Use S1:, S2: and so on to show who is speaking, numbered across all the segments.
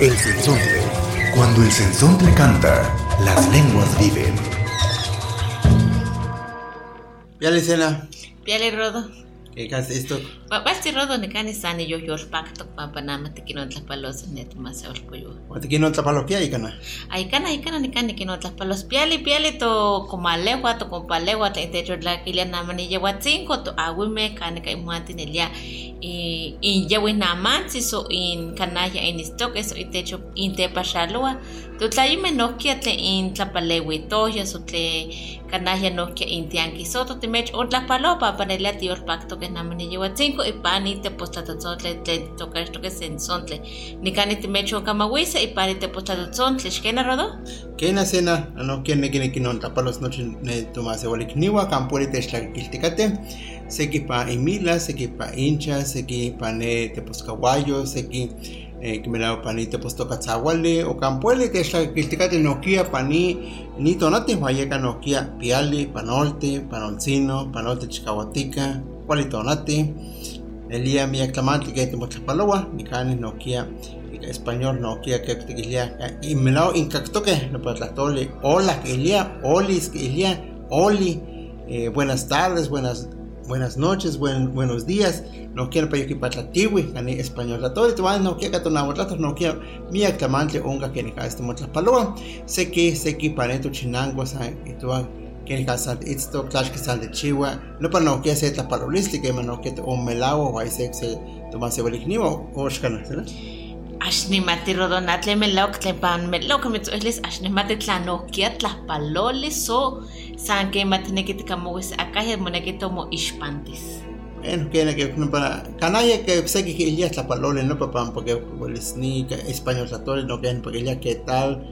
S1: El sensontle. Cuando el sensontle canta, las lenguas viven.
S2: Piale cena,
S3: Piale rodo.
S2: que casi esto,
S3: Basti rodo ne kani sani yo yo pacto pa panama te kino tla palos net más el pollo.
S2: aquí no tapaloquia y cana.
S3: Ay kana ay kana ne kani kino tla palos piale piale to como alewa to como palewa te te yo la kilia na mani lleva cinco to aguime kani kai muati ne lia y y llevo na mansi so in kanaya en stock eso y techo in te pashalua to tla ime no kia te in tla palewi to ya so te kanaya no kia in tianki soto te mech on tla palopa para el tío pacto que na mani lleva cinco y pani te posta to sotle te toca esto que se ensontle ni kani te mecho kamawisa y pani te posta to sontle shkena rodo
S2: Que na cena, no quien ne kine kinon tapalos noche ne tomase walik niwa kampuri te shla kiltikate. Seki pa imila, seki pa hincha, seki pa ne te poscahuayo, seki eh, que me la pani te posto katzahuale o campuele te shla kiltikate no kia pani ni tonate huayeka no kia piali, panolte, panolcino, panolte chikahuatica, cuali tonate. Elia mi aclamante que te muestra paloa, mi cane no kia español no kia que te ilia y me lao incacto que no para tole hola que ilia olis que ilia oli eh, buenas tardes buenas buenas noches buen, buenos días. No quiero para que para tiwi cani español la tole tu no kia que tu na rato no kia mi aclamante onga que ni ka este muestra paloa sé que sé que para tu chinango y tu que ni casa esto clash que sal de chiwa no para no kia se ta palolística no que o melao o hay se tomase velignivo o shkana ¿verdad?
S3: Ashnimati rodonatle melok tlepan melok mitzuelis ashnimati tlanokia tlapaloli so san que matineki tikamowis akaya moneki tomo ishpantis.
S2: Bueno, que que no para canalla que sé que ella es la palabra no papá porque pues ni que español tratores no que porque ella qué tal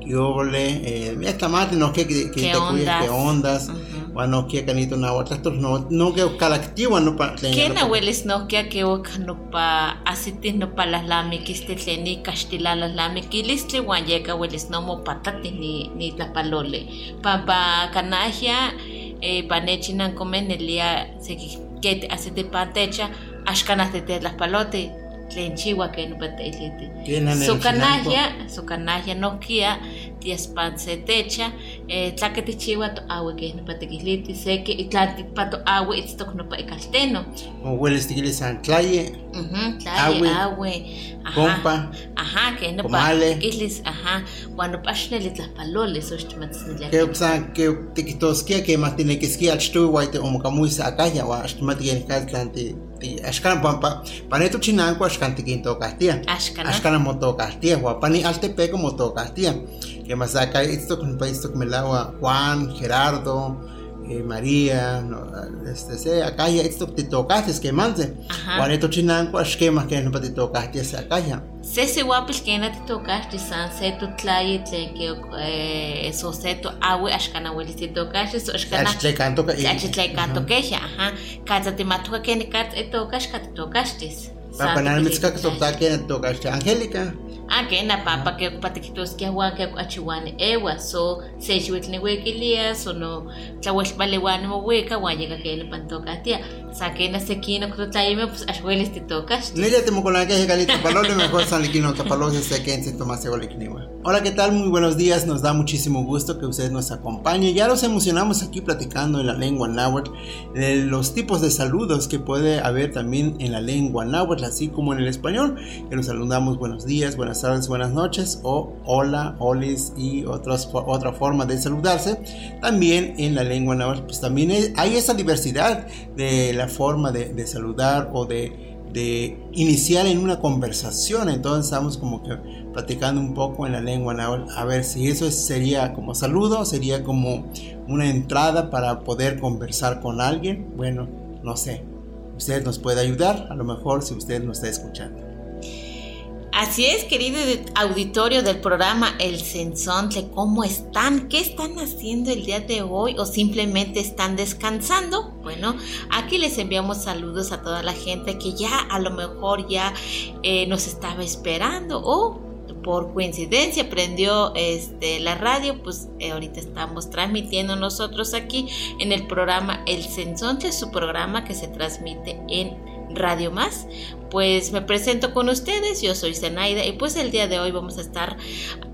S2: que ole eh mi aclamate no que que
S3: ¿Qué
S2: te cuida que ondas bueno que canito na otra no no que calactivo no para
S3: Kena welis nokia que oka no pa asitis no pa las lamikis te tleni kastila las lamikilis tle wanyeka welis no mo patati ni ni tlapalole. Papa kanahia eh, panechinan comen el día se que te hace de pantecha ashkanas de las palote tlen chiwa que no pate ilite.
S2: que na
S3: Su canalla, su canalla nokia, tias panse techa, eh, tlakati chiwa to awe que no pate ilite, se que itlati pato awe itztok no pa ikalteno.
S2: o huele stigile san claye
S3: Ujú,
S2: Awe,
S3: Awe, awe, ajá,
S2: compa
S3: ajá, que no pa,
S2: comale.
S3: islis, ajá, cuando pashneli tlapalole, so estimatznilia.
S2: que san que te quitos que que más tiene que esquiar tu guaite o muy acá ya wa estimate que en calante ashkan pampa paneto chinanco ashkan te quinto castia
S3: Ashkana.
S2: ashkan moto castia wa pani altepeco moto castia que más acá esto con país melagua Juan Gerardo eh, María no, este se acá ya esto te tocaste que manse
S3: Ajá.
S2: paneto chinanco ashkema que no te tocaste se acá ya
S3: Se se guapil que na te tocaste san se tu tlaye tlen que eh, so se tu awe ashkana weli te tocaste so ashkana
S2: Ashtle canto que
S3: Achitlay canto queja, ajá. Katsa te matuka que ni katsa te tocaste, katsa te tocaste.
S2: Mitzka que tocta que tocaste Angélica
S3: Ah, que na papa que patikitos que agua que achiwan ewa so se chuit ni wekilia so no tlawesh balewan mo weka wanyega que le pantokatia sa que na sekino que tlaime pues ashweles te tocaste.
S2: Nella te con la que galita palole mejor San Liquino Tapalose se que en Tomás Egolikniwa. Hola, ¿qué tal? Muy buenos días. Nos da muchísimo gusto que ustedes nos acompañen. Ya nos emocionamos aquí platicando en la lengua náhuatl de los tipos de saludos que puede haber también en la lengua náhuatl, así como en el español, que nos saludamos buenos días, buenas tardes, buenas noches o hola, olis y otras, otra forma de saludarse. También en la lengua náhuatl, pues también hay esa diversidad de la forma de, saludar o de iniciar en una conversación. Entonces estamos como que platicando un poco en la lengua náhuatl. A ver si eso es- sería como saludo, sería como una entrada para poder conversar con alguien. Bueno, no sé. Usted nos puede ayudar, a lo mejor si usted nos está escuchando.
S3: Así es, querido auditorio del programa El Sensontle, ¿cómo están? ¿Qué están haciendo el día de hoy o simplemente están descansando? Bueno, aquí les enviamos saludos a toda la gente que ya a lo mejor ya eh, nos estaba esperando o por coincidencia prendió este, la radio, pues eh, ahorita estamos transmitiendo nosotros aquí en el programa El Sensonte, su programa que se transmite en Radio Más. Pues me presento con ustedes, yo soy Zenaida y pues el día de hoy vamos a estar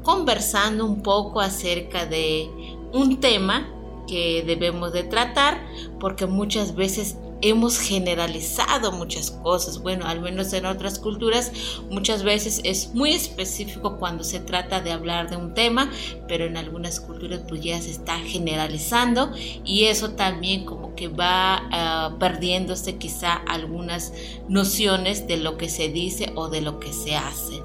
S3: conversando un poco acerca de un tema que debemos de tratar porque muchas veces hemos generalizado muchas cosas. Bueno, al menos en otras culturas muchas veces es muy específico cuando se trata de hablar de un tema, pero en algunas culturas pues ya se está generalizando y eso también como que va ah, perdiéndose quizá algunas nociones de lo que se dice o de lo que se hace.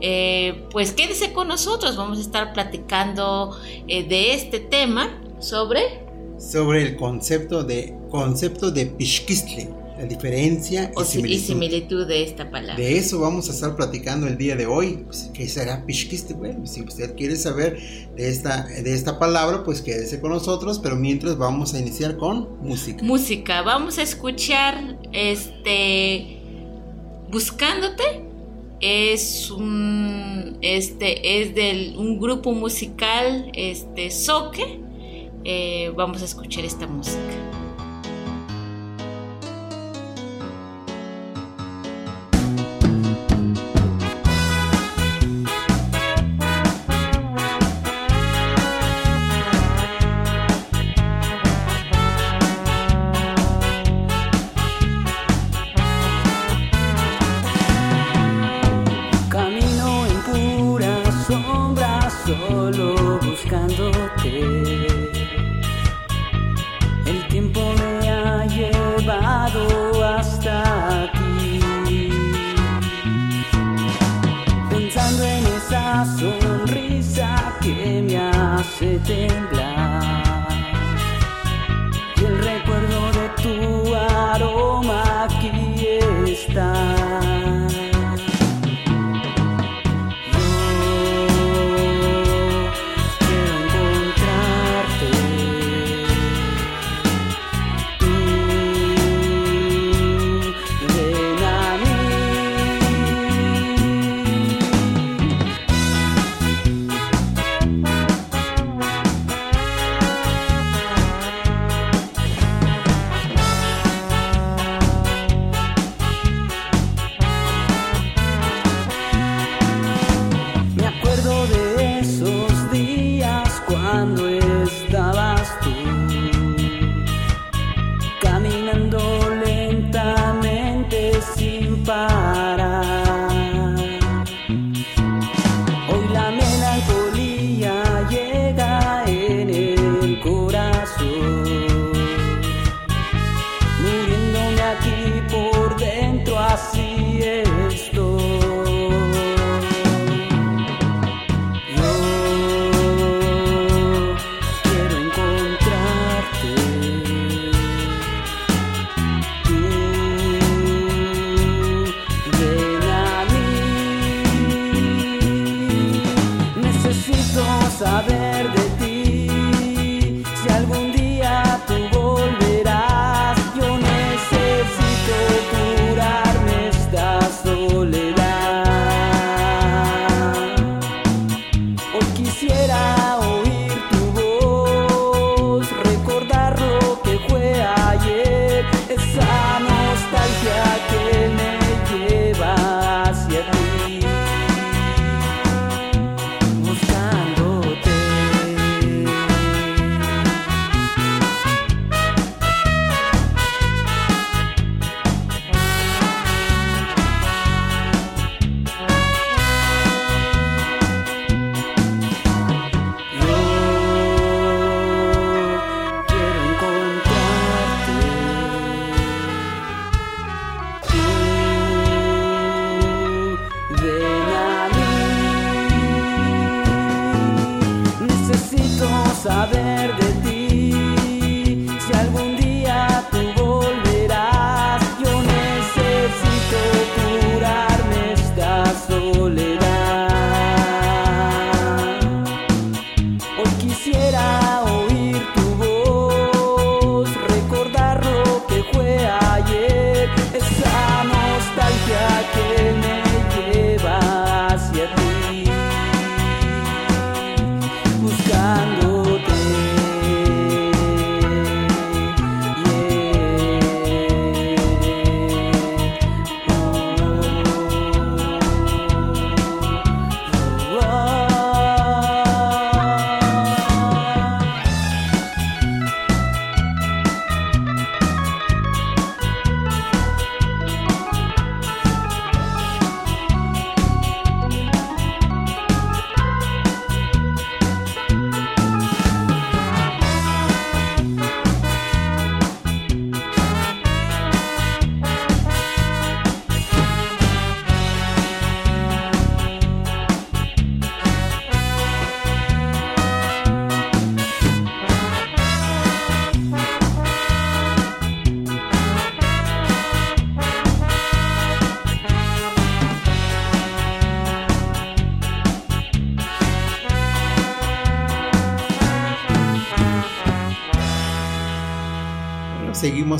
S3: Eh, pues quédese con nosotros, vamos a estar platicando eh, de este tema sobre
S2: sobre el concepto de concepto de pishkistle, la diferencia
S3: y, similitud. de esta palabra.
S2: De eso vamos a estar platicando el día de hoy. Pues, ¿Qué será pishkistle? Bueno, si usted quiere saber de esta, de esta palabra, pues quédese con nosotros, pero mientras vamos a iniciar con música.
S3: Música, vamos a escuchar este Buscándote es un este es del un grupo musical este Soque eh, vamos a escuchar esta música.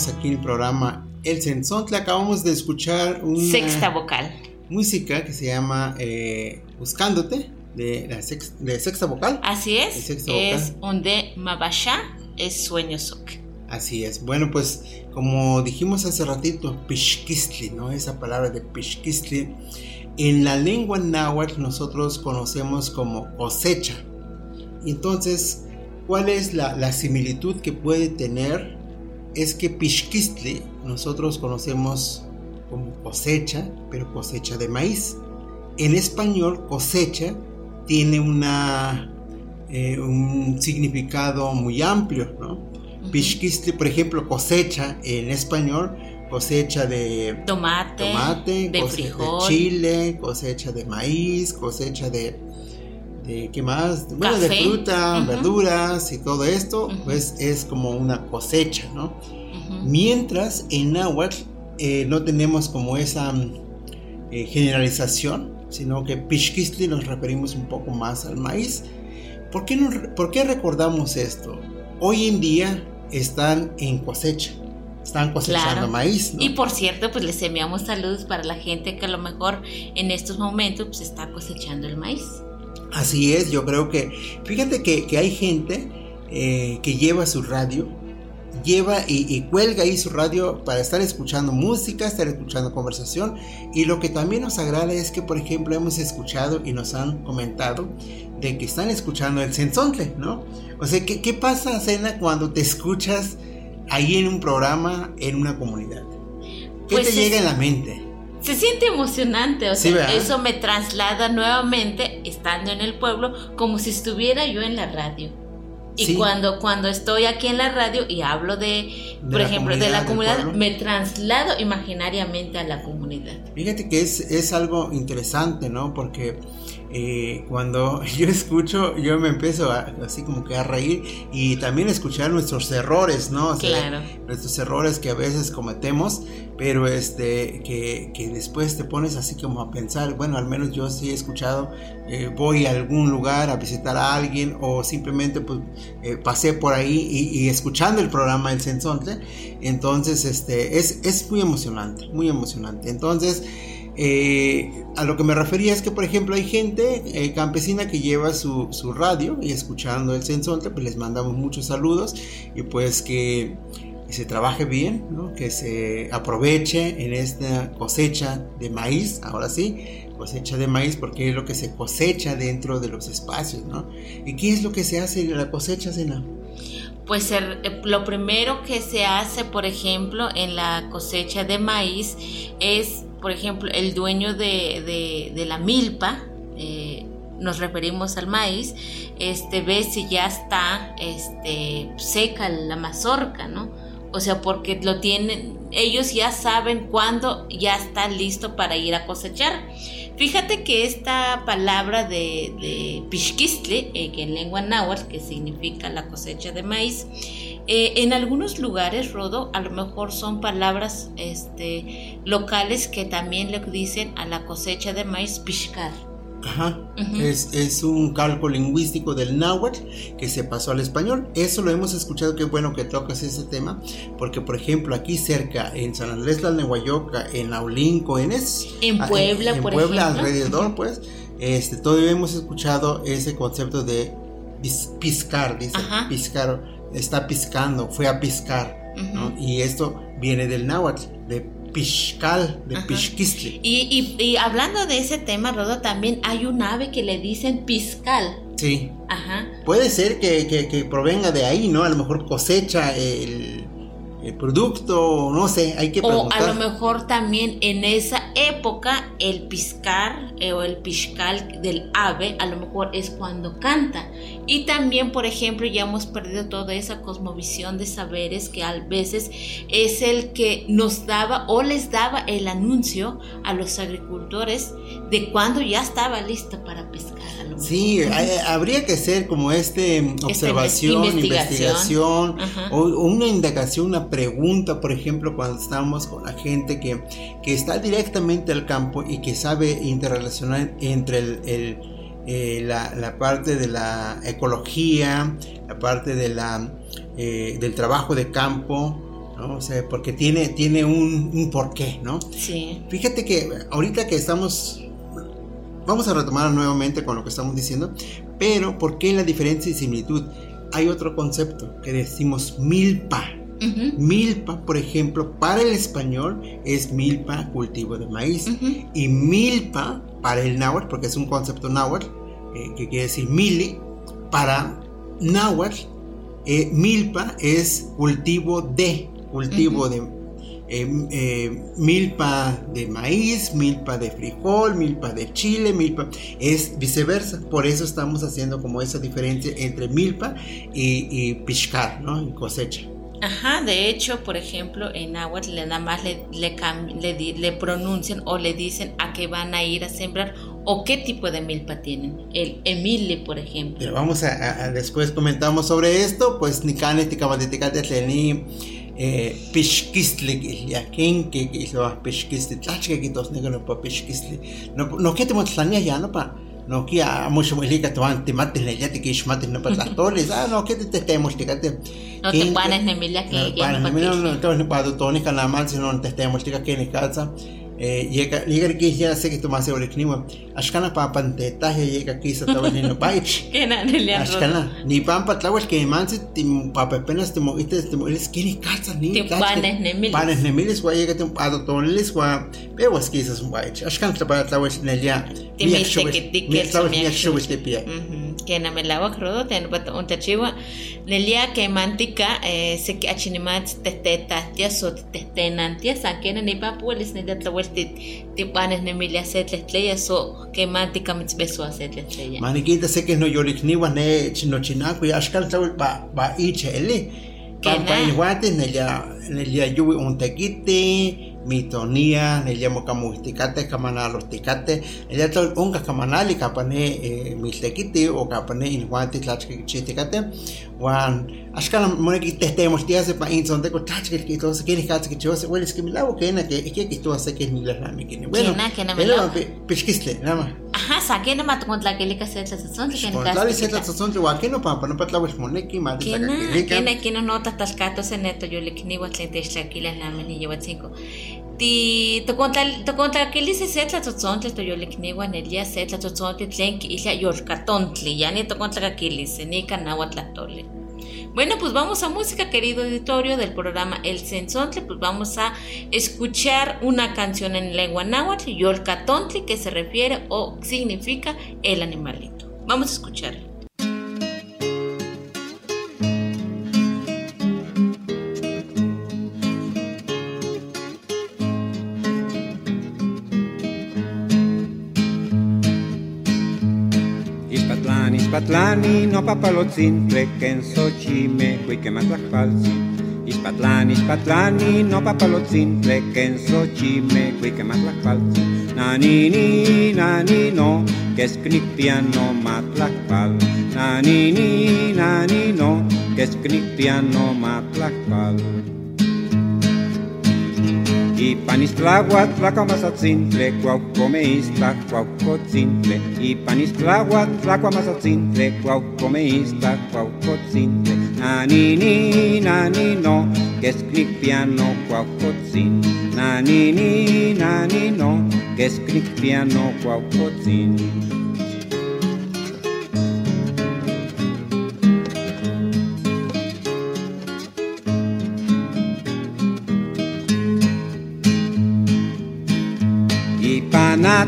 S2: Aquí en el programa El Sensontle. Acabamos de escuchar una
S3: Sexta vocal.
S2: música que se llama eh, Buscándote, de, la sex- de sexta vocal.
S3: Así es. Es donde Mabasha es sueño sok.
S2: Así es. Bueno, pues como dijimos hace ratito, Pishkistli, ¿no? Esa palabra de Pishkistli, en la lengua náhuatl nosotros conocemos como cosecha. Entonces, ¿cuál es la, la similitud que puede tener? Es que Pishkistli nosotros conocemos como cosecha, pero cosecha de maíz. En español, cosecha tiene una, eh, un significado muy amplio, ¿no? Pishkistli, por ejemplo, cosecha en español, cosecha de
S3: Tomate,
S2: tomate,
S3: de
S2: cosecha
S3: frijol.
S2: de chile, cosecha de maíz, cosecha de, de ¿qué más? Bueno, de
S3: Café.
S2: fruta,
S3: Ujú.
S2: verduras y todo esto,
S3: Ujú.
S2: pues es como una cosecha, ¿no?
S3: Ujú.
S2: Mientras en náhuatl eh, no tenemos como esa mm, eh, generalización, sino que Pishkistli nos referimos un poco más al maíz. ¿Por qué, no- ¿Por qué recordamos esto? Hoy en día están en cosecha, están cosechando
S3: Claro.
S2: maíz. ¿no?
S3: Y por cierto, pues les enviamos saludos para la gente que a lo mejor en estos momentos pues está cosechando el maíz.
S2: Así es, yo creo que, fíjate que, que hay gente eh, que lleva su radio, lleva y, y cuelga ahí su radio para estar escuchando música, estar escuchando conversación. Y lo que también nos agrada es que, por ejemplo, hemos escuchado y nos han comentado de que están escuchando el sensontle, ¿no? O sea, ¿qué, qué pasa, Cena, cuando te escuchas ahí en un programa, en una comunidad? ¿Qué
S3: Pues
S2: te
S3: es-
S2: llega en la mente?
S3: Se siente emocionante, o sea, eso me traslada nuevamente, estando en el pueblo, como si estuviera yo en la radio. Y
S2: Sí.
S3: cuando, cuando estoy aquí en la radio y hablo de,
S2: De
S3: por ejemplo, de la
S2: comunidad,
S3: me traslado imaginariamente a la comunidad.
S2: Fíjate que es, es algo interesante, ¿no? Porque eh, cuando yo escucho, yo me empiezo a- así como que a reír y también escuchar nuestros errores, ¿no? O sea,
S3: Claro.
S2: Nuestros errores que a veces cometemos, pero este, que, que después te pones así como a pensar, bueno, al menos yo sí he escuchado, eh, voy a algún lugar a visitar a alguien o simplemente pues eh, pasé por ahí y, y escuchando el programa El Sensonte, entonces este, es, es muy emocionante, muy emocionante. Entonces, eh, a lo que me refería es que, por ejemplo, hay gente eh, campesina que lleva su, su radio y escuchando el Sensonte, pues les mandamos muchos saludos y pues que, se trabaje bien, que se aproveche en esta cosecha de maíz, ahora sí, cosecha de maíz porque es lo que se cosecha dentro de los espacios, ¿no? ¿Y qué es lo que se hace en la cosecha, Sena?
S3: Pues eh, lo primero que se hace, por ejemplo, en la cosecha de maíz es, por ejemplo, el dueño de, de- la milpa, eh, nos referimos al maíz, este, ve si ya está este, seca la mazorca, ¿no? O sea, porque lo tienen, ellos ya saben cuándo ya está listo para ir a cosechar. Fíjate que esta palabra de, de pishkistli, eh, que en lengua náhuatl, que significa la cosecha de maíz, eh, en algunos lugares, Rodo, a lo mejor son palabras este, locales que también le dicen a la cosecha de maíz pishkar.
S2: Ajá. Es, es un cálculo lingüístico del náhuatl que se pasó al español. Eso lo hemos escuchado, qué bueno que tocas ese tema, porque por ejemplo aquí cerca, en San Andrés la Nehuayoca, en Aulinco, en, es,
S3: En
S2: ah,
S3: Puebla,
S2: en
S3: por
S2: Puebla
S3: ejemplo.
S2: alrededor, pues, este, todavía hemos escuchado ese concepto de pis- piscar, dice,
S3: Ajá.
S2: piscar, está piscando, fue a piscar, ¿no? Y esto viene del náhuatl, de pishcal, de
S3: Ajá.
S2: pishquistli.
S3: Y, y- y hablando de ese tema, Rodo, también hay un ave que le dicen piscal.
S2: Sí,
S3: Ajá.
S2: Puede ser que, que- que provenga de ahí, ¿no? A lo mejor cosecha el, el producto, no sé, hay que
S3: O
S2: preguntar.
S3: a lo mejor también en esa época el piscar eh, o el piscal del ave a lo mejor es cuando canta. Y también, por ejemplo, ya hemos perdido toda esa cosmovisión de saberes que a veces es el que nos daba o les daba el anuncio a los agricultores de cuando ya estaba listo para pescar. A lo.
S2: Sí, hay- habría que hacer como este mm, observación,
S3: investigación.
S2: investigación,
S3: Ajá.
S2: o, o una indagación, una pregunta, por ejemplo, cuando estamos con la gente que, que está directamente al campo y que sabe interrelacionar entre el, el, eh, la, la parte de la ecología, la parte de la, eh, del trabajo de campo ¿no? O sea, porque tiene, tiene un, un porqué, ¿no?
S3: Sí.
S2: Fíjate que ahorita que estamos, vamos a retomar nuevamente con lo que estamos diciendo, pero ¿por qué la diferencia y similitud? Hay otro concepto que decimos milpa. Milpa, por ejemplo, para el español es milpa, cultivo de maíz. Y milpa para el náhuatl, porque es un concepto náhuatl, eh, que quiere decir mili, para náhuatl, eh, milpa es cultivo de, cultivo de eh, eh, milpa de maíz, milpa de frijol, milpa de chile, milpa, es viceversa. Por eso estamos haciendo como esa diferencia entre milpa y, y piscar, ¿no? Y cosecha.
S3: Ajá, de hecho, por ejemplo, en náhuatl nada más le, le, le, le pronuncian o le dicen a qué van a ir a sembrar o qué tipo de milpa tienen. El emile, por ejemplo.
S2: Pero vamos a, a- después comentamos sobre esto, pues ni canes ni caballeticate ni eh, pishkistli ya ken que que lo pishkistli tlachke que tos negro pa pishkistli no no que te ya no pa no que a mucho muy liga to ante mate le ya te que mate no pa toles ah no que te te temos te cate
S3: No te panes nemilia que ya
S2: para
S3: no
S2: mí no
S3: patije.
S2: no te no pa to ni kana mal sino te temos te que ni casa Yegalikihia olecniwa, axcana papantetaje yekakisotahuan nopaich. Axcana, nipampa tlauel kemansi
S3: papepenas timoites timoilis keni
S2: katzas ni panehnemilis. Panehnemilis gua yekatimopadotonelis gua pewas kisas mopaich. Axkan tlapatlauel nelia
S3: miak xuextepia. Que te
S2: mi
S3: que
S2: tlahuel
S3: se
S2: mi
S3: me
S2: shubes te pia
S3: Ujú, que na me la rodo ten pat un tachiwa nelia que mantica eh, se que achinimat te te tatia so te te nantia sa que ni pa pueles ni de tawel te te panes nemilia set les tleya so que mantica mit beso a set les tleya
S2: maniquita sé que no yolik ni wa ne chino chinaku ya ashkan tlahuel ba ba iche eli pampa
S3: Kena.
S2: guate nelia yuwi un tequite mitonía nelia mocamuisticate kamana los ticate nelia tol unga kamanali kapane eh, miltequite o kapane in guate tlachke chiticate wan ashkala moneki tehtemos tiase pa in sonte ko tlachke que todo se quiere katse que hueles que milavo que que que que tú hace que ni la rami que bueno
S3: Kena, kena
S2: pero pisquisle nada más.
S3: Ajá, saqué na mat contra que le caset la sazón que
S2: Con se la sazón de guaquino pa no moneki
S3: Kena,
S2: saca
S3: kena, kena nota tascato se neto yo le kini wa tlente shakila na meni lleva cinco. Ti to conta to conta que le se setla tzotzontle to yo le kini wa nelia setla tzotzontle tlen ki isla yo cartontli, ya ni se ni canawa tlatole. Bueno, pues vamos a música, querido auditorio del programa El Sensontle, pues vamos a escuchar una canción en lengua náhuatl, Yolcatontli, que se refiere o significa el animalito. Vamos a escucharlo.
S4: Ispatlani, no papalotzin, tleken xochime, cuique matlajpalzi. Ispatlani, ispatlani, no papalotzin, tleken xochime, cuique matlajpalzi. Nanini, nani, no, que escripiano matlajpal. Nanini, nani, no, que escripiano matlajpal. Y panistlahuat tlacuamatzatzintle, cuaucomeista, cuaucotzintle. Y panistlahuat tlacuamatzatzintle, cuaucomeista, cuaucotzintle. Nanini, nani, no, que es cripiano, cuaucotzin. Nanini, nani, no, que es cripiano, cuaucotzin.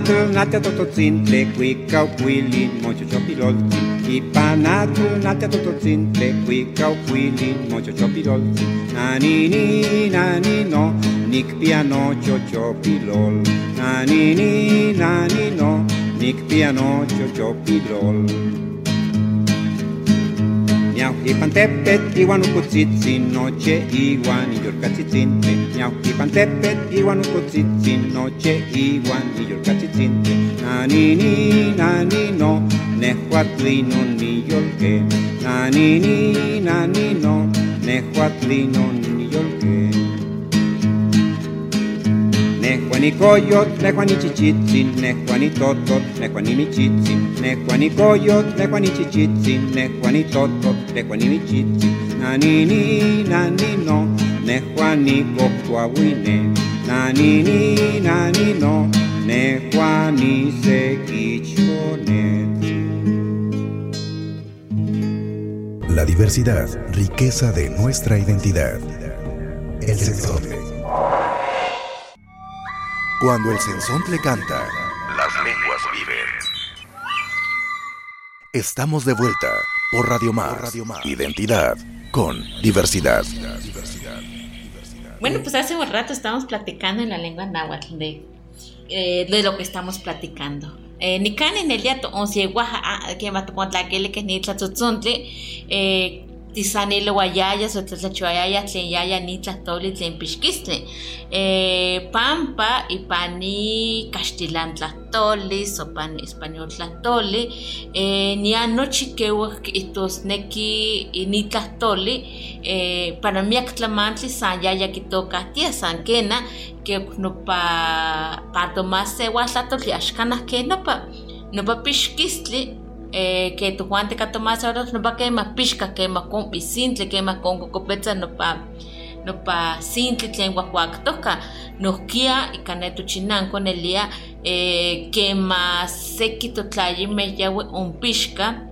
S4: Turnate a toto zintle, qui cauquilin, mocio ciopilolzi. Ipanatu nate a toto zintle, qui cauquilin, mocio ciopilolzi. Nanini, nanino, nic piano cio ciopilol. Nanini, nanino, nic piano cio ciopilol miau i ipan tepet iwan ukutsitsin noche iwan iyorkatzitzintli miau i ipan tepet iwan ukutsitsin noche iwan iyorkatzitzintli nanini nanino nehuatlinon niyolke nanini nanino ni yorke niyolke. Nehuani coyot, chichitzin, totot, michitzin, coyot, nehuani chichitzin, nehuani totot, nehuani michitzin, nanini, nani no, nehuani kohtuahuine, nanini nanino, nehuani sequichonet.
S1: La diversidad, riqueza de nuestra identidad. El sensontle. Cuando el sensontle canta, las lenguas viven. Estamos de vuelta por Radio Más. Identidad con diversidad.
S3: Bueno, pues hace un rato estábamos platicando en la lengua náhuatl de, eh, de lo que estamos platicando. Eh, ni kan en el día to on si guaja que ma to la que le que ni eh tisani lo guayaya so tlachuayaya tlen yaya ni tlatoli tlen pixkistle eh pampa y pani castellán tlatoli so pan español tlatoli eh ni anoche que itos neki ni tlatoli eh para mi aclamantli san yaya que toca tía san kena que no pa pa tomar se tlatoli ashkana que no pa no pa pixkistle eh, que tu Juan te catomás ahora no pa quema pisca quema con pisintle quema con cocopetza no pa no pa sintle tlen guajuactoca no kia y caneto chinan con el día eh, quema sequito tlayime yawe un pisca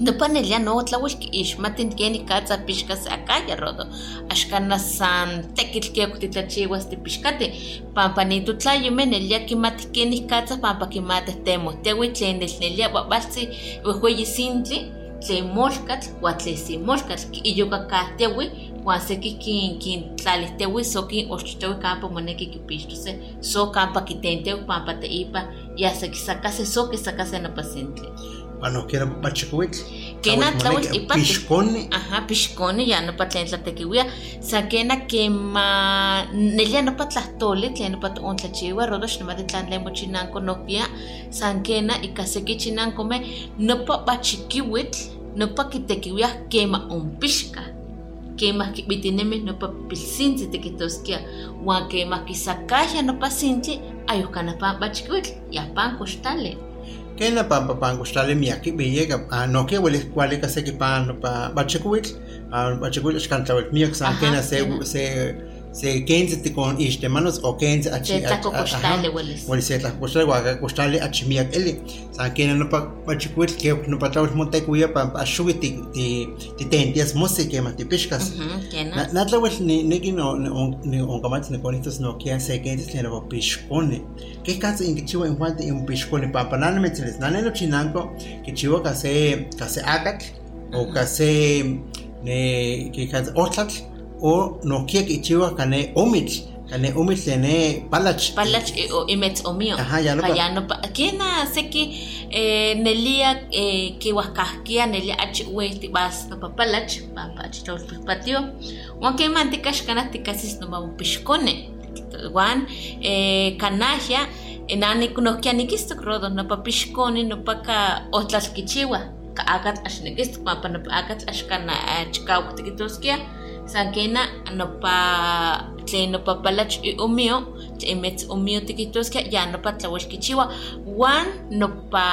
S3: no panelia no tlawilki ixmatin keni katsa pixka se akaya rodo axkana san tekitl ke okutitlachiwas tipixkati pampa nitutlayime nelia kimati keni katsa pampa kimati temohtewi tlen nelnelia b'ab'altzi wehweyi sintli tlen molkatl ua tlen simolkatl iyokakahtiawi wan seki kin kintlalihtiawi so kin oxchitowi kampa moneki kipixtose so kampa kitentewi pampa teipa ya sekisakase so kisakase nopa
S2: quiero pachicuitl.
S3: Kena tlawil ipati.
S2: Pixconi.
S3: Ajá, pixconi ya no pa tlen tlatekiwia. Sa kena que ma nelia no pa tlahtoli tlen no pa toon tlachiwa rodox no ma de tlan len mochinanko no kia. San kena ika seki chinanko me no pa pachikiwitl no pa kitekiwia kema un pixka. Kema kibitinemi no pa pilsintli tikitoskia. Wan kema kisakaya no pa sintli ayuskana pa pachikiwitl. Kostale.
S2: Kena pampa pan gustale miaki beyega a no que huele cuale que se que pan pa bachecuitl a bachecuitl escantawel miak san kena se se se te con iste manos o kenze achi
S3: Se tlaco costale hueles.
S2: Huele se tlaco costale guaga costale achi miak eli san kena no pa bachecuitl que no pa tawel monte cuya pa a shubi ti ti ti tentias mose que ma ti piscas. Na natlawel ni niki no ni on kamats ni konitos no kia se kenze ni no pishkone que katsa in kichiwa in juante in pishkone pa panana metziles nane no chinanko kichiwa kase kase akatl o kase ne que katsa otlatl o no kia kichiwa kane omitl kane omitl ne palach
S3: Palach eh, o imets o mío.
S2: Ajá, ya no pa-
S3: ya no pa. Kena seki eh, nelia eh, que huascasquia nelia achi uesti bas no pa palach pa pa achi tol patio. Wan que manticas canas ticasis no vamos piscone. Wan eh, canajia enani kuno kia nikisto rodo no pa piscone no pa ka otlas kichiwa. Ka agat ashnekisto pa pa no pa agat ashkana chikau tikitoskia. Sankena no pa tlen no pa palach umio tlen metz umio tikitoskia ya no pa tlawalkichiwa wan no pa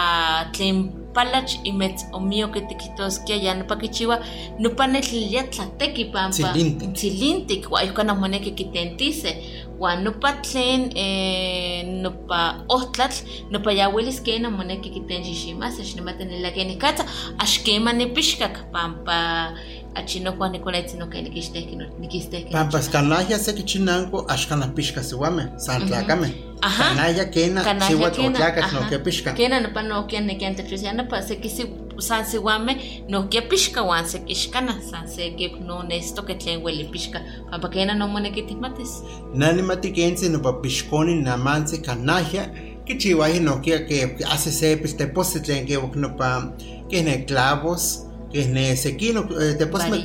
S3: tlen palach i metz umio que tikitoskia ya no pa kichiwa no pa netlilia tlateki pampa.
S2: Tzilintik.
S3: tzilintik wa ayuka na moneki kitentise wan no pa tlen eh, no pa otlatl no pa ya welis ke na moneki kitenxiximasa xnimatenila ke nikatsa axkema nipixkak pampa achino Juan Nicolás no que nikisteki nikisteki
S2: pampas kanaya se kichinanko ashkana pishka siwame san tlakame
S3: Ajá.
S2: kanaya kena
S3: Kanaya
S2: siwa
S3: kena,
S2: tlakas no
S3: ajá.
S2: que pishka.
S3: Kena no pa no kia ne kia te no pa se kisi san se guame no kia pishka wan se kishkana san se kia no nesto que tlen huele pishka. Pampa kena no mone kitimatis.
S2: Nani matikense no papixkoni namanse kanaya kichiwahi no kia que hace se pues te pose tlen que no pa que ne clavos que ne sequino te pose me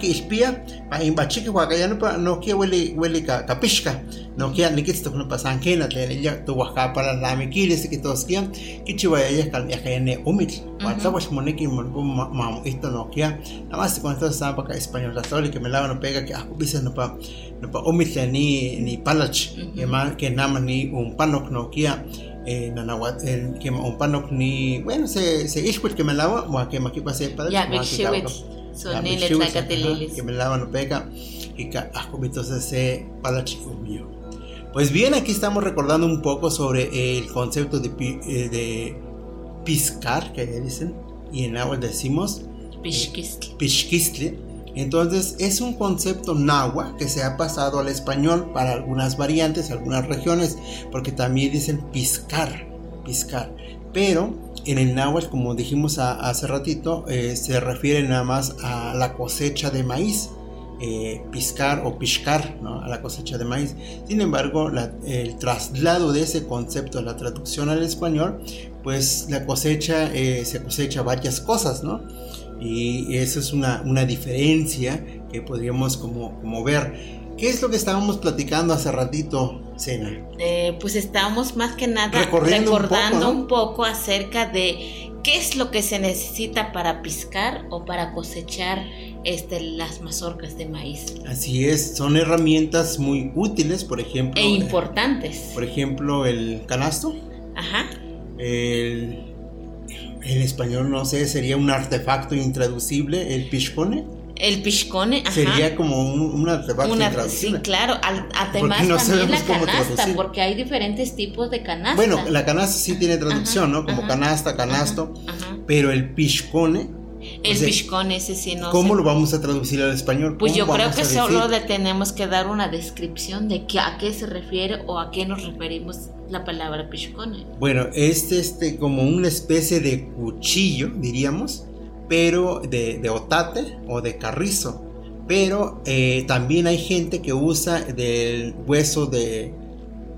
S2: que ispia pa imbachiki waka ya no pa no kia huele huele ka kapishka no kia nikitsto no pa sankena tlen ella tu waka para la mikiles que todos kia kichiwa ella kan ya que ne umit wa
S3: Ujú.
S2: tlawas moneki mon mam esto no kia nada más con esto samba ka español la que me lava no pega que akubisa no pa no pa ni ni palach que ma que nama ni un panok no kia eh nanawat el que un panok ni bueno se se ishwit que me lava wa que ma kipa se palach
S3: ya
S2: ma
S3: big
S2: que tawka.
S3: shiwit so
S2: Ya,
S3: ni le telelis
S2: que me lava no pega y entonces se para mío. Pues bien, aquí estamos recordando un poco sobre el concepto de, eh, de piscar, que dicen, y en agua decimos Pishkistli. Entonces es un concepto náhuatl que se ha pasado al español para algunas variantes, algunas regiones, porque también dicen piscar, piscar. Pero en el náhuatl, como dijimos hace ratito, eh, se refiere nada más a la cosecha de maíz. Eh, piscar o piscar a la cosecha de maíz. Sin embargo, el traslado de ese concepto, la traducción al español, pues la cosecha eh, se cosecha varias cosas, ¿no? Y eso es una, una diferencia que podríamos como, como ver. ¿Qué es lo que estábamos platicando hace ratito, Sena?
S3: Eh, pues estábamos más que nada recordando un poco, acerca de qué es lo que se necesita para piscar o para cosechar este, las mazorcas de maíz.
S2: Así es, son herramientas muy útiles, por ejemplo.
S3: E importantes.
S2: por ejemplo, el canasto.
S3: Ajá.
S2: El en español no sé, sería un artefacto intraducible, el pishcone.
S3: El pishcone, ajá.
S2: Sería como un, artefacto intraducible.
S3: Sí, claro. además también la canasta, porque hay diferentes tipos de canasta.
S2: Bueno, la canasta sí tiene traducción, ¿no? Como canasta, canasto. Pero el pishcone
S3: el piscón ese sí no
S2: ¿Cómo lo vamos a traducir al español?
S3: Pues yo creo que solo le tenemos que dar una descripción de a qué se refiere o a qué nos referimos la palabra piscone.
S2: Bueno, este este como una especie de cuchillo, diríamos, pero de, otate o de carrizo. Pero eh, también hay gente que usa del hueso de,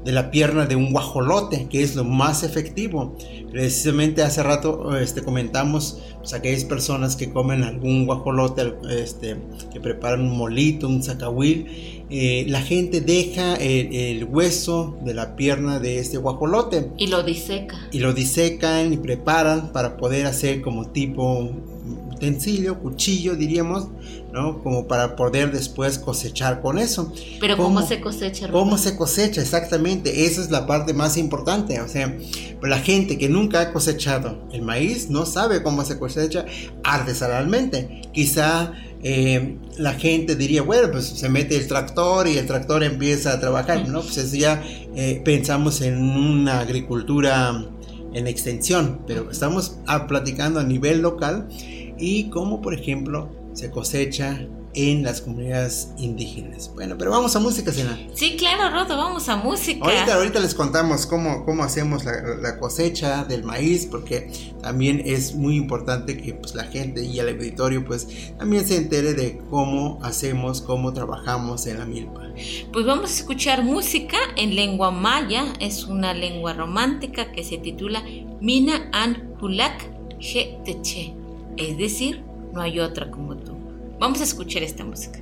S2: de la pierna de un guajolote, que es lo más efectivo. Precisamente hace rato este, comentamos pues, aquellas personas que comen algún guajolote, este, que preparan un molito, un zacahuil, eh, la gente deja el, hueso de la pierna de este guajolote.
S3: Y lo diseca.
S2: Y lo disecan y preparan para poder hacer como tipo utensilio, cuchillo diríamos, ¿no? Como para poder después cosechar con eso.
S3: Pero ¿cómo, se cosecha?
S2: ¿Cómo se cosecha? Exactamente, esa es la parte más importante. O sea, la gente que nunca ha cosechado el maíz no sabe cómo se cosecha artesanalmente. Quizá eh, la gente diría, bueno, pues se mete el tractor y el tractor empieza a trabajar, ¿no? Pues eso ya eh, pensamos en una agricultura en extensión, pero estamos platicando a nivel local y cómo, por ejemplo, se cosecha en las comunidades indígenas. Bueno, pero vamos a música, Sena.
S3: Sí, claro, Rodo, vamos a música.
S2: Ahorita, ahorita les contamos cómo, cómo hacemos la, cosecha del maíz, porque también es muy importante que pues, la gente y el auditorio pues también se entere de cómo hacemos, cómo trabajamos en la milpa.
S3: Pues vamos a escuchar música en lengua maya, es una lengua romántica que se titula Mina An Hulak Je Teche, es decir, no hay otra como tú. Vamos a escuchar esta música.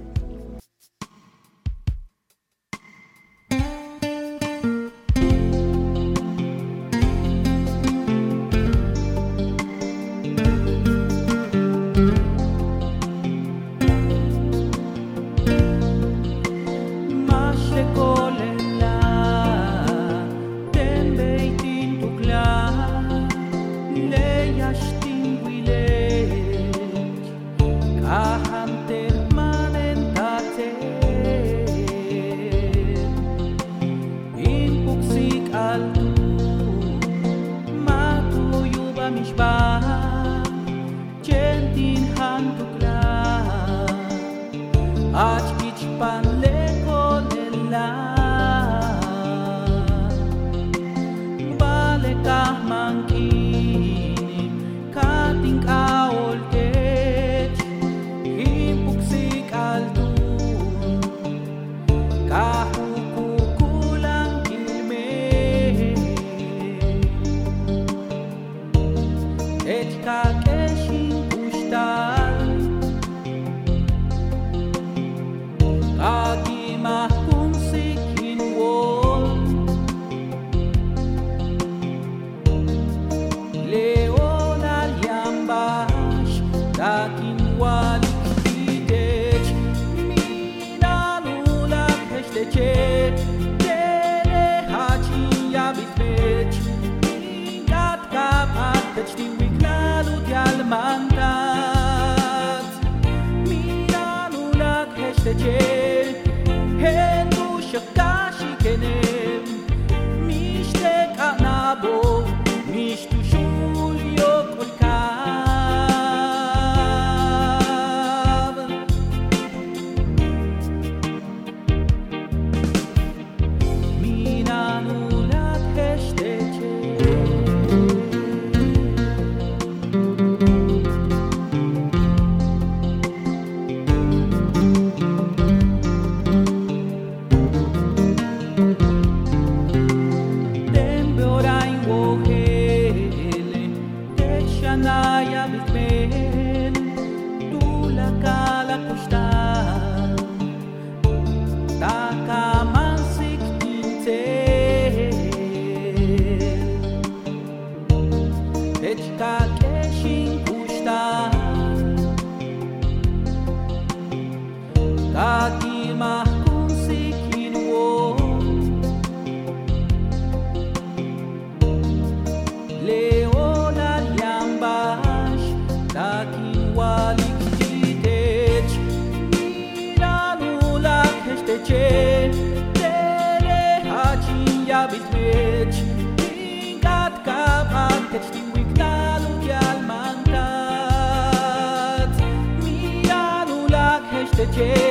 S5: Kesteche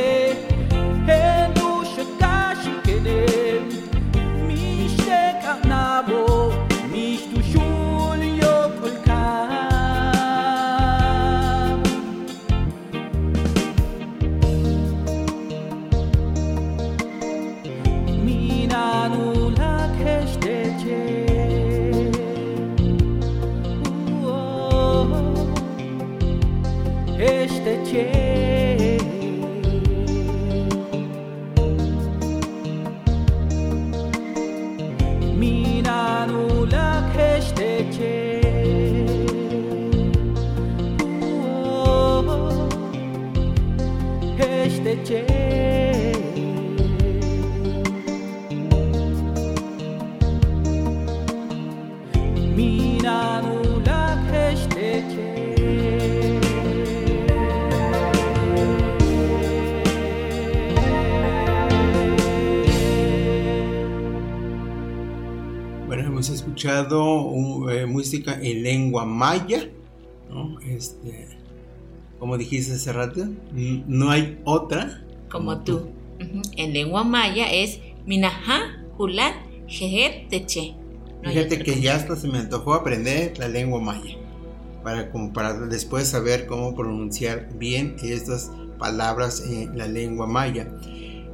S2: escuchado un- eh, música en lengua maya, ¿no? Este, como dijiste hace rato, no hay otra
S3: Como tú. Ujú. En lengua maya es Minaha Hulat Jeher Teche. No
S2: Fíjate que ya hasta se me antojó aprender la lengua maya para, como para después saber cómo pronunciar bien estas palabras en la lengua maya.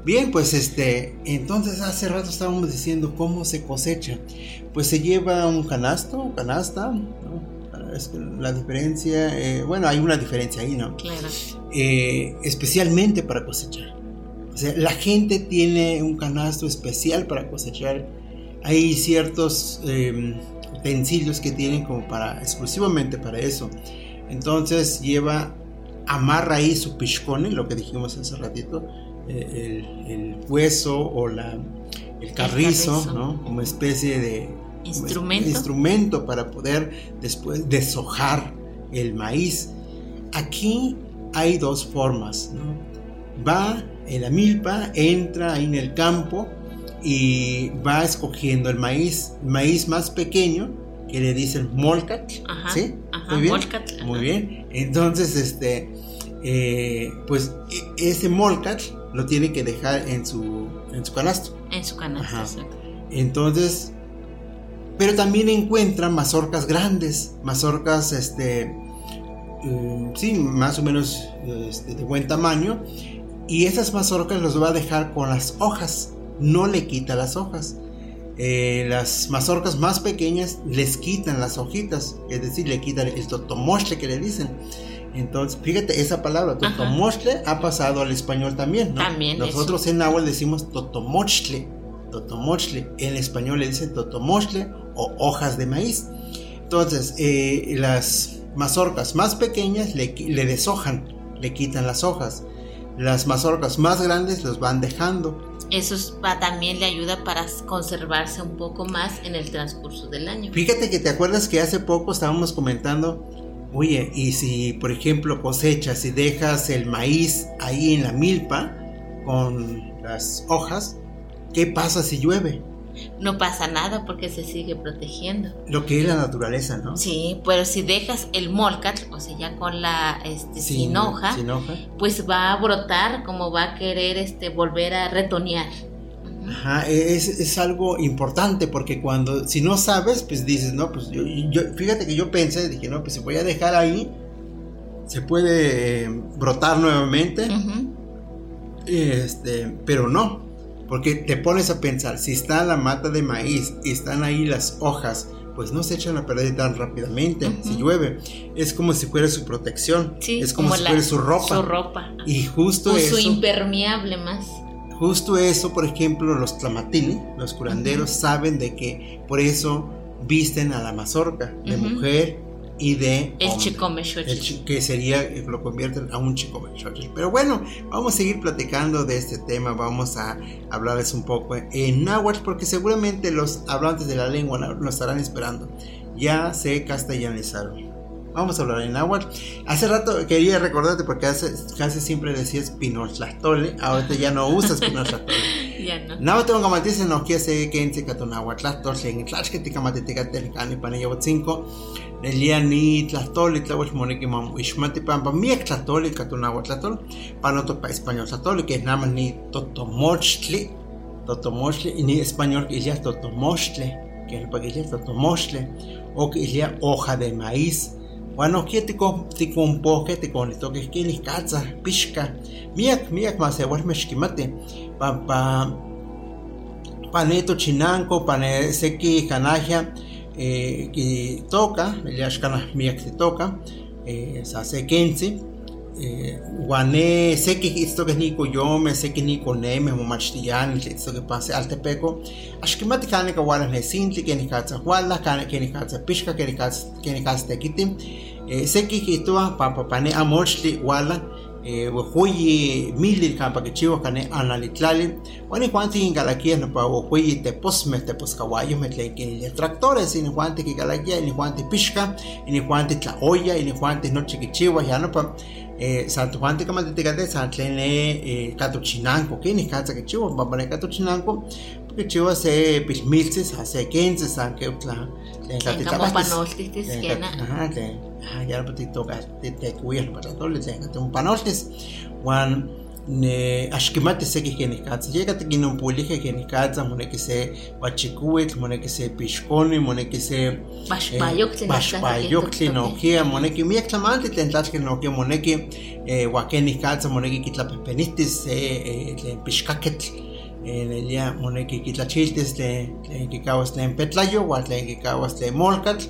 S2: Bien, pues este, entonces hace rato estábamos diciendo cómo se cosecha. Pues se lleva un canasto, canasta, ¿no? Es que la diferencia, eh, bueno, hay una diferencia ahí, ¿no?
S3: Claro.
S2: eh, especialmente para cosechar. O sea, la gente tiene un canasto especial para cosechar. Hay ciertos eh, utensilios que tienen como para exclusivamente para eso. Entonces lleva, amarra ahí su piscone, lo que dijimos hace ratito, el, el hueso o la, el carrizo,
S3: carrizo.
S2: ¿no? Como especie de
S3: Instrumento.
S2: instrumento para poder después deshojar el maíz. Aquí hay dos formas, ¿no? Va en la milpa, entra ahí en el campo y va escogiendo el maíz, maíz más pequeño que le dicen molcat,
S3: Ajá.
S2: ¿sí?
S3: Ajá.
S2: Muy bien.
S3: Molcat.
S2: Muy bien. Entonces, este, eh, pues e- ese molcat lo tiene que dejar en su, en su canasto.
S3: En su exacto.
S2: Entonces, pero también encuentran mazorcas grandes, mazorcas, este, eh, sí, más o menos este, de buen tamaño. Y esas mazorcas los va a dejar con las hojas, no le quita las hojas. Eh, las mazorcas más pequeñas les quitan las hojitas, es decir, le quitan el totomostle que le dicen. Entonces, fíjate, esa palabra,
S3: Ajá.
S2: totomostle, ha pasado al español también. ¿no?
S3: También,
S2: Nosotros en náhuatl decimos totomochle, totomochle. En español le dicen totomochle o hojas de maíz. Entonces, eh, las mazorcas más pequeñas le, le deshojan, le quitan las hojas. Las mazorcas más grandes los van dejando.
S3: Eso también le ayuda para conservarse un poco más en el transcurso del año.
S2: Fíjate que te acuerdas que hace poco estábamos comentando, oye, y si por ejemplo cosechas y dejas el maíz ahí en la milpa con las hojas, ¿qué pasa si llueve?
S3: No pasa nada porque se sigue protegiendo.
S2: Lo que es la naturaleza, ¿no?
S3: Sí, pero si dejas el molcat, o sea, ya con la este, sin, hoja,
S2: Sin hoja.
S3: pues va a brotar como va a querer este volver a retonear.
S2: Ajá, es, es algo importante porque cuando, si no sabes, pues dices, no, pues yo, yo- fíjate que yo pensé, dije, no, pues si voy a dejar ahí, se puede eh, brotar nuevamente, este, pero no, porque te pones a pensar, si está la mata de maíz y están ahí las hojas, pues no se echan a perder tan rápidamente si llueve. Es como si fuera su protección,
S3: Sí,
S2: es como, si
S3: la-
S2: fuera su ropa.
S3: Su ropa.
S2: Y justo
S3: O
S2: eso.
S3: su impermeable más.
S2: Justo eso, por ejemplo, los tlamatili, los curanderos, saben de que por eso visten a la mazorca de mujer y de
S3: El
S2: hombre. El chi- que sería, eh, lo convierten a un chico. Pero bueno, vamos a seguir platicando de este tema, vamos a hablarles un poco en náhuatl, porque seguramente los hablantes de la lengua nos estarán esperando. Ya se castellanizaron. Vamos a hablar en náhuatl. Hace rato quería recordarte porque hace, casi siempre decías pinotlastole, ahorita ya no usas pinotlastole.
S3: Ya no.
S2: Nava tengo no quiere ser que en en Tlachketikamatiticate, Cani Panayawatzinco, Nelia ni Tlastoli, Tlawach Monekimam, Ishmati Pampa, Miek Tlatoli, Catonahuatlatol, Panoto pa español Tlatoli, que es nada más ni Totomochtli, Totomochtli, y ni español que ya Totomochtli, que es para que ya Totomochtli, o que ya hoja de maíz. Bueno, que te con te con poque te con esto que es que ni caza, pishka, miak, miak más se vuelve meshkimate, pa pa paneto chinanco, pane seki canajia, eh, toca, ya es cana miak se toca, eh, sa se eh, guané, seki esto que es ni coyome, seki ni coneme, mumachtiyan, esto que pase altepeco, ashkimati kane ka wala ne sinti, que ni wala, kane que ni katsa pishka, que ni katsa, que ni katsa tekiti, eh, seki kitua, papa pane amochli wala, eh, huyi mili kampa que chivo kane analitlali wani kwanti ingalakia no pa huyi te posme te poscawayo me tlen que tractores ni kwanti que galakia ni kwanti pishka ni kwanti tla olla ni kwanti no chiquichiwa ya no pa eh, santo kama te tegate san tlen eh, kato chinanco que ni katsa que chivo pa pane kato chinanco porque chivo se pilmilsis hace quince san que tla tlen
S3: Tlen
S2: kati
S3: kamo
S2: tlapahtis.
S3: panoltihtis
S2: Tlen
S3: kena.
S2: kat- Ajá, tlen, ajá, ya no te te para todo, un panoltis. Juan ne ashkimati seki que ni katsa. Llega te kino pulije que ni katsa, mone que se wachikuit, mone que se pishkoni, mone que se
S3: Baxpayoctli.
S2: Baxpayoctli no kia, mone que miak tlamanti tlen tlachke no kia mone que eh, wakeni katsa, mone que kitlapepenitis, eh, eh, tlen pishkaketl. en el día mone que kitlachiltis tlen kikawas tlen petlayo, ua tlen kikawas tlen molkatl,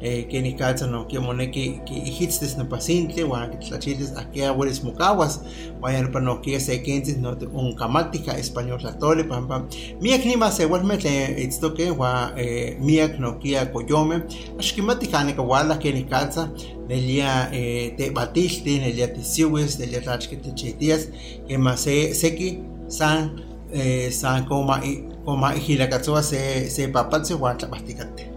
S2: eh, que ni katsa no kia mone que que no pasintle, ua kitlachiltis akia huelis mukawas, vayan pa no kia se kentis no un kamatika español tlatole pampa miak nima se vuelme te itztoke wa eh, miak no kia koyome ashkimati kane kawala que ni katsa nelia eh, te batilti nelia te siwis nelia tlachke te chetias que más se seki san eh, san koma i koma ihilakatsua se se papatse wa tlapastikate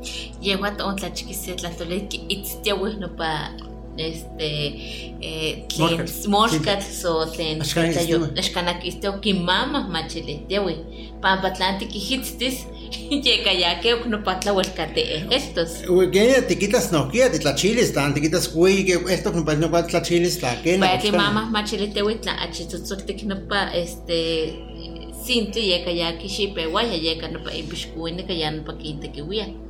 S3: Yehuat on tlachikise tlatole que itztiawih no pa este eh, tlen
S2: Molkat.
S3: molkat so tlen
S2: Axkan
S3: tlayo
S2: istiwa.
S3: axkanakisteo kimama machilihtiawi pampa tlanti kihitztis yeka ya que no pa tlawelkate estos.
S2: Que te quitas no kia te tlachilis tan te quitas güey que esto no parece no cual tlachilis la que
S3: Vaya que mama machilihtiawi tla achitzotzoltik no pa este sinti yeka ya kixipewa ya yeka no pa ipixkuini ka ya no pa kintekiwia. Nikan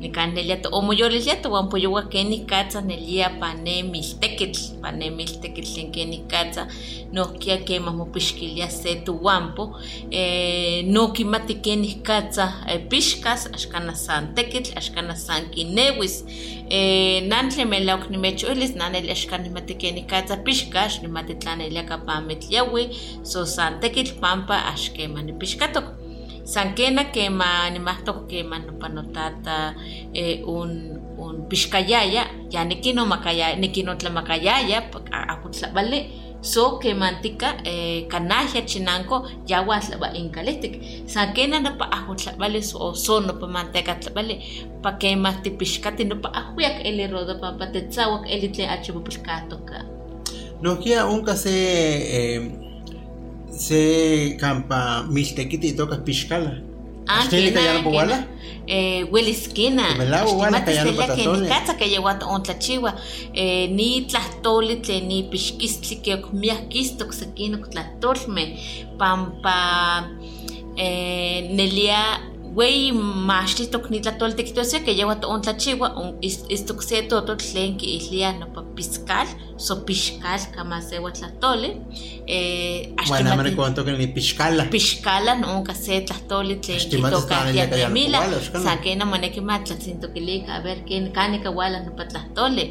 S3: nelia to omoyolilia to wan poyowa keni katsa nelia pane miltekitl, pane miltekitl tlen keni katsa nohkia kema mopixkilia se tu wampo, eh, no kimati keni katsa eh, pixkas, axkana san tekitl, axkana san kinewis, eh, nan tlen melawak nimechoilis, nan nelia axkan nimati keni katsa pixkas, nimati tlan nelia kapamitliawi, so san tekitl pampa axkema nipixkatok. San kena kema nimahtok kema nopanotata eh, un un pixkayaya ya nikino makaya nikino tlamakayaya akutlabali so kemantika eh, kanahya chinanko ya watlaba inkalihtik san kena napa ajutlabali so so nopa manteca tlabali pa kema tipixkati nopa ajuyak eli rodo pampa tetzawak eli tlen achibupilkatoka
S2: no kia unka se eh, se campa miltequiti toca piscala
S3: Ah,
S2: Ashtelika
S3: kena,
S2: ya no
S3: kena.
S2: powala?
S3: Eh,
S2: kaya no
S3: que
S2: patatole.
S3: ni katsa que llegó a on tlachiwa. Eh, ni tlahtoli tlen ni pixkistli que miakistok sekinok tlahtolme. Pampa eh, nelia güey maxtitok ni tlatol tekitosia que llegó a on tlachiwa un istok se toto tlen que islia no pa piscal so piscal kama se tlatole. Eh,
S2: bueno me
S3: axtimati-
S2: recuerdo que ni piscala
S3: pixkalan onka se tlahtoli tlen kitoka
S2: stanaya kaya
S3: tiatnemila
S2: napawala, xkana.
S3: san kena moneki matlatzintokilika a ver ken kanika wala nopa tlahtoli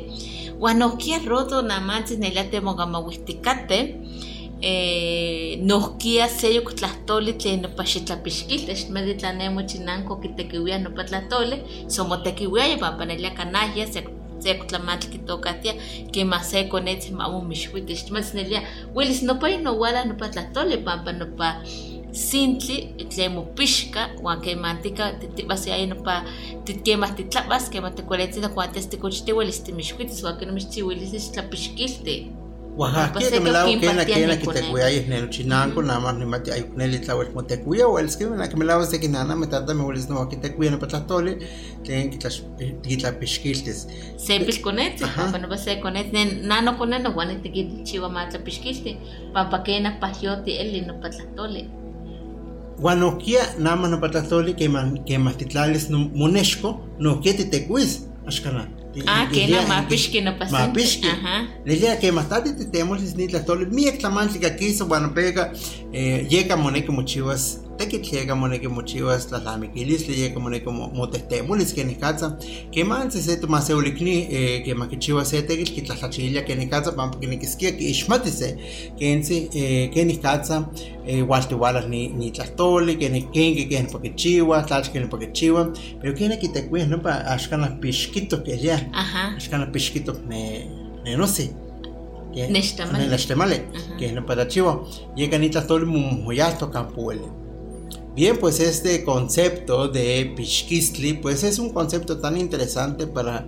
S3: uan nohkia roto namantzi nelia temokamauihtikate eh, nohkia seyok tlahtoli tlen nopa xitlapixkilteh xmati tlanemo chinanko kitekiuia nopa tlahtoli so motekiuiaya pampa nelia kanahya se tseco tlamatl kitokatia kema se konetzi mamu mixuitl xtimatzinelia uelis nopa inowala nopa tlatoli pampa nopa sintli tlen mopixka uan kemantika titibasiaya nopa kemah titlabas kemah tikualetzina kuan tes tikochti uelis timixkuitis uan kinomixchiuilis tlapixkilti Pues
S2: que me la
S3: seco,
S2: que en el chinanco nada más ni mate ay con el tlawel como te cuida o el que la que me la que nada me vuelves no no para tole tienen que las que la pesquiltes
S3: sepil konetzi
S2: Ajá.
S3: pampa nopa se konetzi nen nano koneno uan tikichiwa ma tlapixkilti pampa kena pahyoti eli nopa tlatoli
S2: Guanoquia nada más no que más titlales no monesco no que
S3: ah kena ma pixki nopa
S2: ma
S3: sintli.
S2: pixki
S3: ajá.
S2: Le llega que más tarde te tenemos ni la tole. Mi exclamante que aquí so bueno pega eh llega moneque mochivas te que llega moneque mochivas las lamiquilis le llega moneque motestemulis que ni casa que man se se toma se ulikni eh que que chivas se te que la chilla que ni casa pam que ni que skia que ishmatise que en sí eh que ni casa eh walas ni ni tlastoli que ni kenke que ni porque chiva tal que ni porque chiva. Pero que ni que te cuidas no para ashkana pishquito que ya
S3: ajá.
S2: Ashkana pishquito ne ne no sé. Que
S3: Nextamale.
S2: nextamale
S3: Ajá.
S2: Bien, pues este concepto de Pishkistli, pues es un concepto tan interesante para,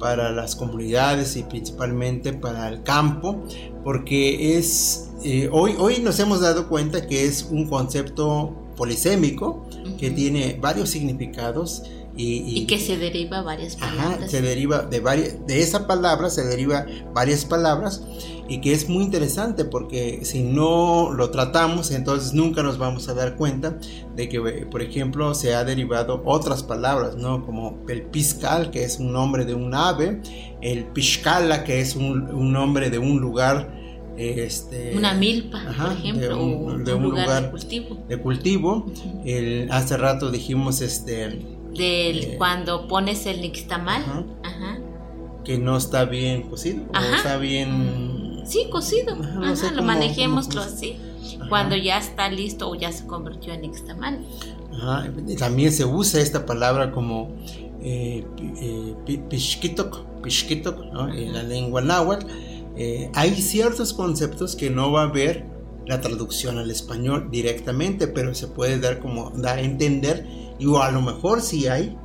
S2: para las comunidades y principalmente para el campo, porque es, eh, hoy, hoy nos hemos dado cuenta que es un concepto polisémico, que tiene varios significados y,
S3: y que se deriva varias
S2: Ajá,
S3: palabras.
S2: se deriva de varias, de esa palabra se deriva varias palabras y que es muy interesante porque si no lo tratamos entonces nunca nos vamos a dar cuenta de que eh, por ejemplo se ha derivado otras palabras, ¿no? Como el piscal que es un nombre de un ave, el piscala que es un, un nombre de un lugar este
S3: una milpa
S2: Ajá,
S3: por ejemplo
S2: de un-
S3: un,
S2: de un
S3: lugar,
S2: lugar.
S3: de cultivo
S2: de cultivo. El, hace rato dijimos este
S3: del
S2: Eh,
S3: cuando pones el nixtamal
S2: Ajá.
S3: ajá
S2: que no está bien cocido o
S3: Ajá.
S2: está bien
S3: sí cocido
S2: Ajá,
S3: ajá, lo manejémoslo así
S2: Ajá.
S3: cuando ya está listo o ya se convirtió en nixtamal
S2: Ajá, También se usa esta palabra como eh, eh, pi- pishkitok, pishkitok, ¿no? en la lengua náhuatl. Eh, hay ciertos conceptos que no va a haber la traducción al español directamente, pero se puede dar como dar a entender y o a lo mejor sí hay,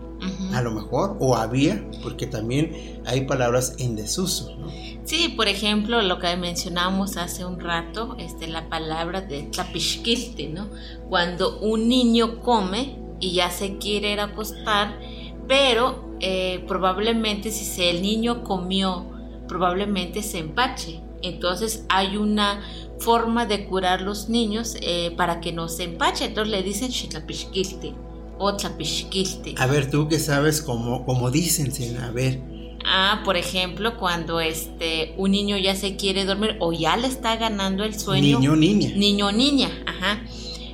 S2: A lo mejor o había, porque también hay palabras en desuso. ¿no?
S3: Sí, por ejemplo, lo que mencionábamos hace un rato, este, la palabra de tlapixquilti, ¿no? Cuando un niño come y ya se quiere ir a acostar, pero eh, probablemente si se- el niño comió, probablemente se empache. Entonces hay una forma de curar los niños eh, para que no se empache. Entonces le dicen xitlapixquilti o tlapixquilti.
S2: A ver, tú que sabes cómo, cómo dicen, a ver.
S3: Ah, por ejemplo, cuando este un niño ya se quiere dormir o ya le está ganando el sueño.
S2: Niño, niña.
S3: Niño, niña, ajá.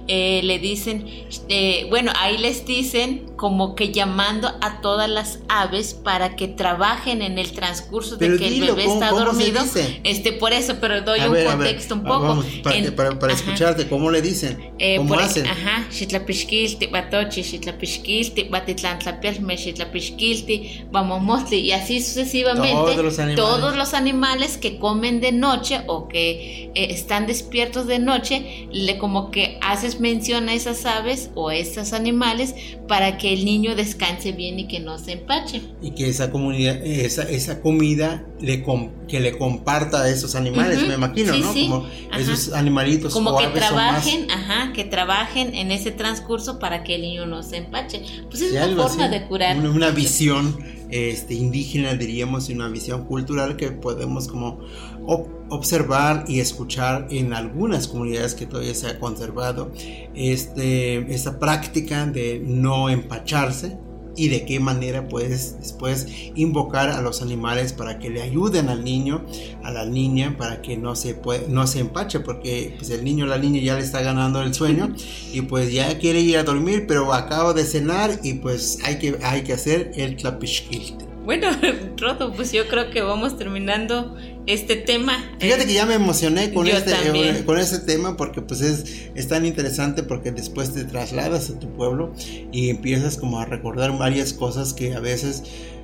S3: Eh, le dicen, eh, bueno, ahí les dicen como que llamando a todas las aves para que trabajen en el transcurso de
S2: Pero
S3: que
S2: dilo,
S3: el bebé
S2: ¿cómo-
S3: está dormido. Este, por eso, pero doy
S2: A
S3: un
S2: ver,
S3: contexto un
S2: va-
S3: poco.
S2: vamos, para,
S3: En-
S2: para- para escucharte, ¿cómo le dicen?
S3: Eh,
S2: ¿Cómo
S3: por-
S2: hacen?
S3: Ajá, xitlapixquilti, batochi, xitlapixquilti, batitlantlapialme, xitlapixquilti, vamomostli, y así sucesivamente.
S2: Todos los animales.
S3: todos los animales que comen de noche o que eh, están despiertos de noche, le como que haces mención a esas aves o a esos animales para que el niño descanse bien y que no se empache.
S2: y que esa comunidad, esa, esa comida le com- que le comparta a esos animales, me imagino,
S3: sí,
S2: ¿no?
S3: sí,
S2: Como
S3: ajá.
S2: esos animalitos
S3: Como que trabajen, ajá, que trabajen en ese transcurso para que el niño no se empache. Pues es
S2: Sí,
S3: una forma
S2: así,
S3: de curar.
S2: Una, una visión este, indígena, diríamos, y una visión cultural que podemos como ob- observar y escuchar en algunas comunidades que todavía se ha conservado este, esta práctica de no empacharse y de qué manera puedes después invocar a los animales para que le ayuden al niño, a la niña, para que no se, no se empache, porque pues, el niño o la niña ya le está ganando el sueño y pues ya quiere ir a dormir, pero acabo de cenar y pues hay que, hay que hacer el tlapixquilte.
S3: Bueno, Rodo, pues yo creo que vamos terminando este tema.
S2: Fíjate que ya me emocioné con
S3: Yo
S2: este,
S3: también.
S2: eh, con este tema porque pues es, es tan interesante porque después te trasladas a tu pueblo y empiezas como a recordar varias cosas que a veces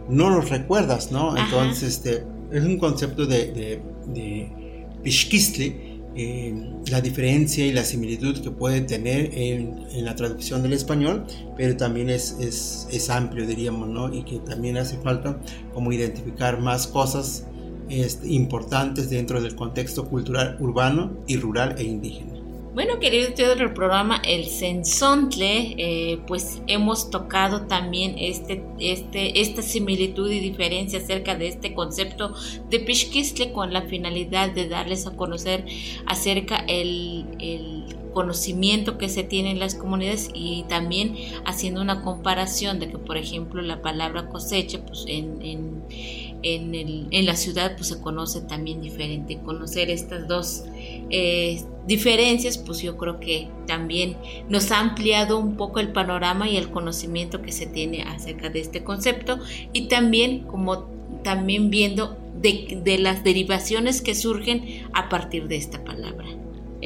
S2: no los recuerdas, ¿no?
S3: Ajá.
S2: Entonces, este, es un concepto de, de, de Pishkistli, la diferencia y la similitud que puede tener en, en la traducción del español, pero también es, es, es amplio, diríamos, ¿no? Y que también hace falta como identificar más cosas este, importantes dentro del contexto cultural urbano y rural e indígena.
S3: Bueno, queridos estudiantes del programa El Sensontle, eh, pues hemos tocado también este, este, esta similitud y diferencia acerca de este concepto de Pishkistle con la finalidad de darles a conocer acerca el, el conocimiento que se tiene en las comunidades y también haciendo una comparación de que, por ejemplo, la palabra cosecha, pues en, en, en, el, en la ciudad pues se conoce también diferente. Conocer estas dos eh, diferencias, pues yo creo que también nos ha ampliado un poco el panorama y el conocimiento que se tiene acerca de este concepto y también como también viendo de, de las derivaciones que surgen a partir de esta palabra.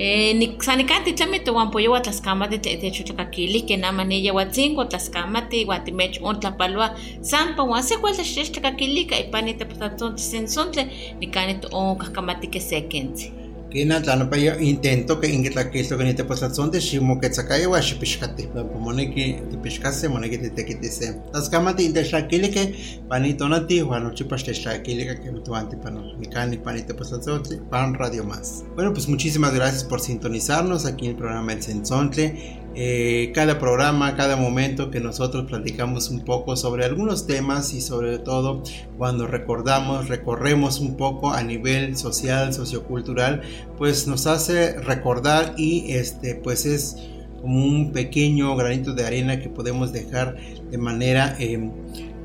S3: Eh, sanikanti chami tohuanpoyoua tlaxkamati techontlakaquilihkeh namaniya uatzinco tlaskamati iwan timech ontlapalua sanpa uan sekual techtextlakaquilihka ipan nitepotatzontl sensontli nikan nitoon kahkamati kesekentzi
S2: que na tlano pa yo intento que inge tlaquilo que ni te pasas son de shimo que tsakaya wa shipishkate pa moneki te pishkase moneki te te kitise las kamati inte shakili que panito na ti wa no chipas te shakili que me tuanti pano ni cani panito pasas son pan radio más. Bueno pues muchísimas gracias por sintonizarnos aquí en el programa El Sensontle eh, cada programa, cada momento que nosotros platicamos un poco sobre algunos temas y sobre todo cuando recordamos, recorremos un poco a nivel social, sociocultural, pues nos hace recordar y este pues es como un pequeño granito de arena que podemos dejar de manera eh,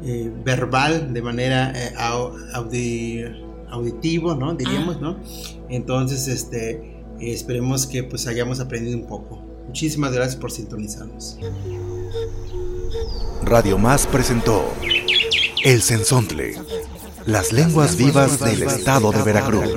S2: eh, verbal, de manera eh, audi auditivo, ¿no? Diríamos, ¿no? Entonces, este, esperemos que pues hayamos aprendido un poco. Muchísimas gracias por sintonizarnos.
S1: Radio Más presentó El Sensontle, las lenguas vivas del estado de Veracruz.